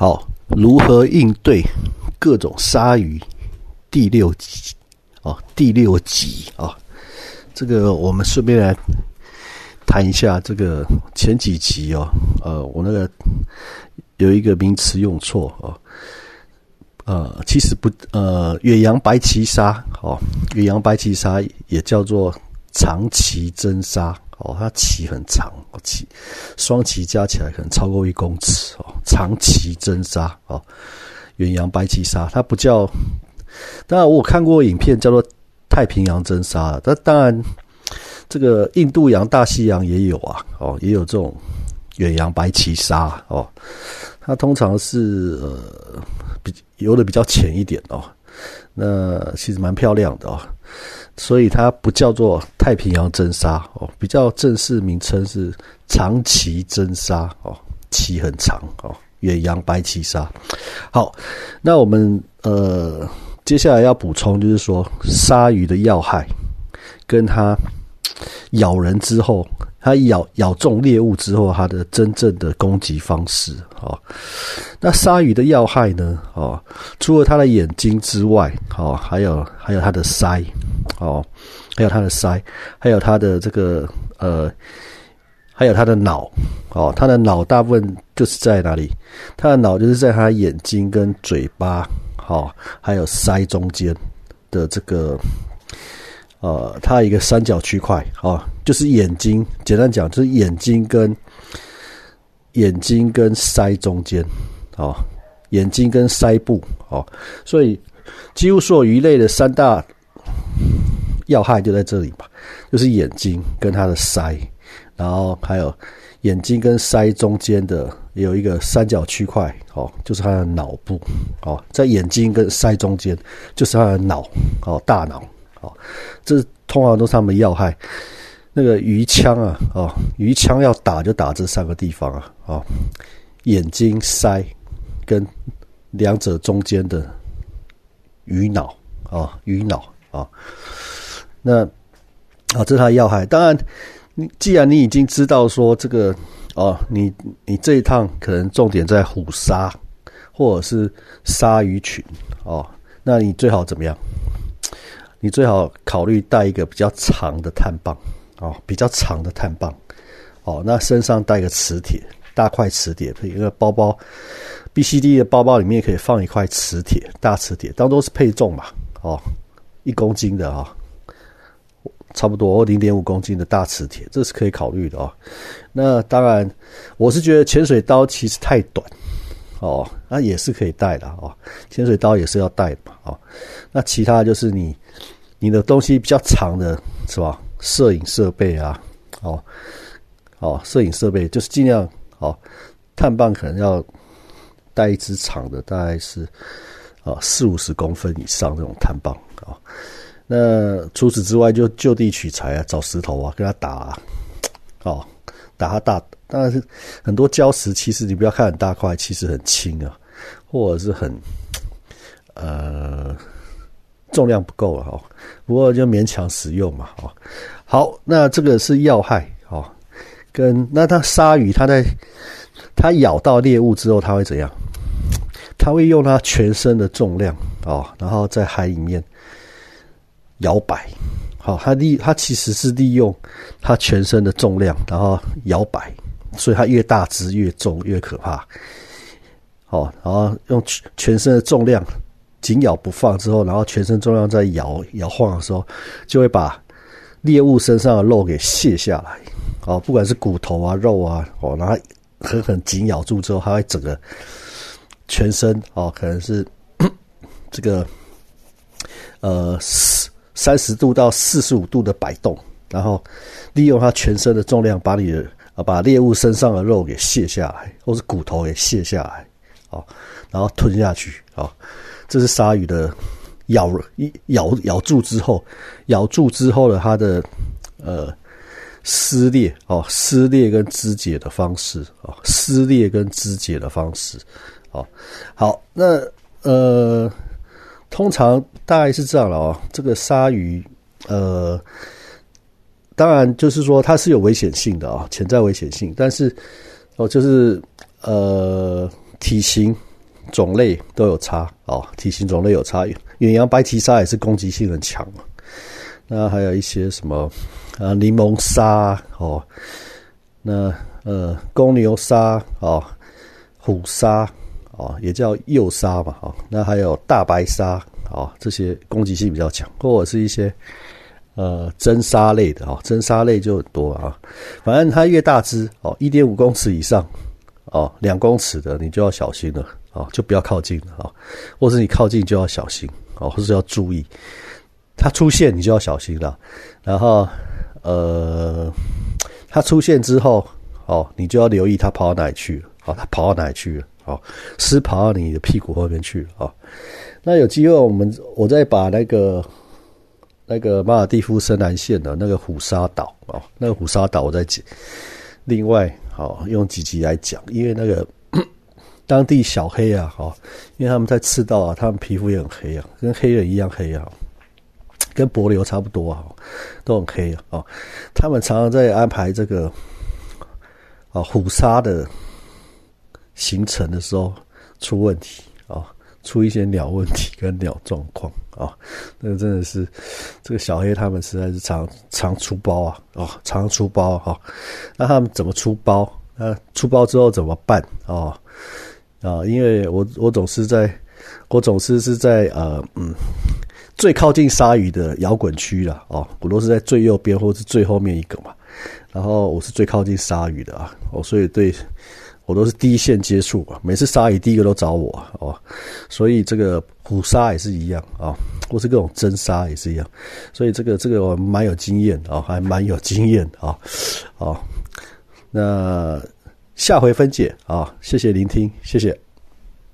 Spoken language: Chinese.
好，如何应对各种鲨鱼？第六集哦，第六集啊，这个我们顺便来谈一下这个前几集哦。呃，我那个有一个名词用错哦，呃，其实不，呃，远洋白鳍鲨哦，远洋白鳍鲨也叫做长鳍真鲨。哦，它鳍很长，鳍双鳍加起来可能超过一公尺哦。长鳍真鲨哦，远洋白鳍鲨，它不叫。当然，我看过影片叫做太平洋真鲨，但当然，这个印度洋、大西洋也有啊。哦，也有这种远洋白鳍鲨哦。它通常是呃比游的比较浅一点哦。那其实蛮漂亮的哦。所以它不叫做太平洋真鲨哦，比较正式名称是长鳍真鲨哦，鳍很长哦，远洋白鳍鲨。好，那我们呃接下来要补充就是说鲨鱼的要害，跟它咬人之后，它咬咬中猎物之后，它的真正的攻击方式哦。那鲨鱼的要害呢？哦，除了它的眼睛之外，哦，还有还有它的鳃。哦，还有它的鳃，还有它的这个呃，还有它的脑。哦，它的脑大部分就是在哪里？它的脑就是在它眼睛跟嘴巴，好，还有鳃中间的这个呃，它一个三角区块。哦，就是眼睛，简单讲就是眼睛跟眼睛跟鳃中间。哦，眼睛跟鳃部。哦，所以几乎所有鱼类的三大。要害就在这里嘛，就是眼睛跟它的鳃，然后还有眼睛跟鳃中间的有一个三角区块，哦，就是它的脑部，哦，在眼睛跟鳃中间就是它的脑，哦，大脑，哦，这通常都是他们要害。那个鱼枪啊，哦，鱼枪要打就打这三个地方啊，哦，眼睛、鳃跟两者中间的鱼脑，啊，鱼脑，啊。那啊，这是它要害。当然，你既然你已经知道说这个哦，你你这一趟可能重点在虎鲨或者是鲨鱼群哦，那你最好怎么样？你最好考虑带一个比较长的碳棒哦，比较长的碳棒哦。那身上带个磁铁，大块磁铁，一个包包，B C D 的包包里面可以放一块磁铁，大磁铁，当都是配重嘛哦，一公斤的啊。差不多零点五公斤的大磁铁，这是可以考虑的哦。那当然，我是觉得潜水刀其实太短哦，那也是可以带的哦。潜水刀也是要带的嘛哦。那其他就是你你的东西比较长的是吧？摄影设备啊，哦哦，摄影设备就是尽量哦，碳棒可能要带一支长的，大概是啊四五十公分以上这种碳棒啊。那除此之外，就就地取材啊，找石头啊，跟他打，哦，打他大。当然是很多礁石，其实你不要看很大块，其实很轻啊，或者是很呃重量不够了哈。不过就勉强使用嘛，哦。好，那这个是要害哦。跟那它鲨鱼，它在它咬到猎物之后，它会怎样？它会用它全身的重量哦，然后在海里面。摇摆，好，它利它其实是利用它全身的重量，然后摇摆，所以它越大只越重越可怕。好，然后用全身的重量紧咬不放之后，然后全身重量在摇摇晃的时候，就会把猎物身上的肉给卸下来。哦，不管是骨头啊、肉啊，哦，然后狠狠紧咬住之后，它会整个全身哦，可能是 这个呃。三十度到四十五度的摆动，然后利用它全身的重量，把你的啊把猎物身上的肉给卸下来，或是骨头给卸下来，啊，然后吞下去啊。这是鲨鱼的咬一咬咬住之后，咬住之后的它的呃撕裂哦，撕裂跟肢解的方式啊，撕裂跟肢解的方式哦。好，那呃。通常大概是这样了哦，这个鲨鱼，呃，当然就是说它是有危险性的啊，潜在危险性，但是哦，就是呃，体型种类都有差哦，体型种类有差。远洋白鳍鲨也是攻击性很强。那还有一些什么啊，柠檬鲨哦，那呃，公牛鲨哦，虎鲨哦，也叫幼鲨嘛哦。那还有大白鲨哦，这些攻击性比较强，或者是一些呃真鲨类的哦，真鲨类就很多啊。反正它越大只哦，一点五公尺以上哦，两公尺的你就要小心了哦，就不要靠近了啊，或者你靠近就要小心哦，或者要注意。它出现，你就要小心了。然后，呃，它出现之后，哦，你就要留意它跑到哪里去了。哦，它跑到哪里去了？好，是跑到你的屁股后面去了。啊，那有机会，我们我再把那个那个马尔蒂夫深南线的那个虎鲨岛啊，那个虎鲨岛，我再讲。另外，好用几集来讲，因为那个当地小黑啊，好，因为他们在赤道啊，他们皮肤也很黑啊，跟黑人一样黑啊。跟柏流差不多啊，都很黑啊。他们常常在安排这个啊虎鲨的行程的时候出问题啊，出一些鸟问题跟鸟状况啊。那个真的是这个小黑他们实在是常常出包啊哦，常出包哈。那他们怎么出包？那出包之后怎么办啊？啊，因为我我总是在，我总是是在呃嗯。最靠近鲨鱼的摇滚区了哦，我都是在最右边或是最后面一个嘛。然后我是最靠近鲨鱼的啊，哦，所以对我都是第一线接触啊。每次杀鱼第一个都找我哦，所以这个虎鲨也是一样啊，或是各种真鲨也是一样。所以这个这个我蛮有经验啊，还蛮有经验啊。哦，那下回分解啊，谢谢聆听，谢谢。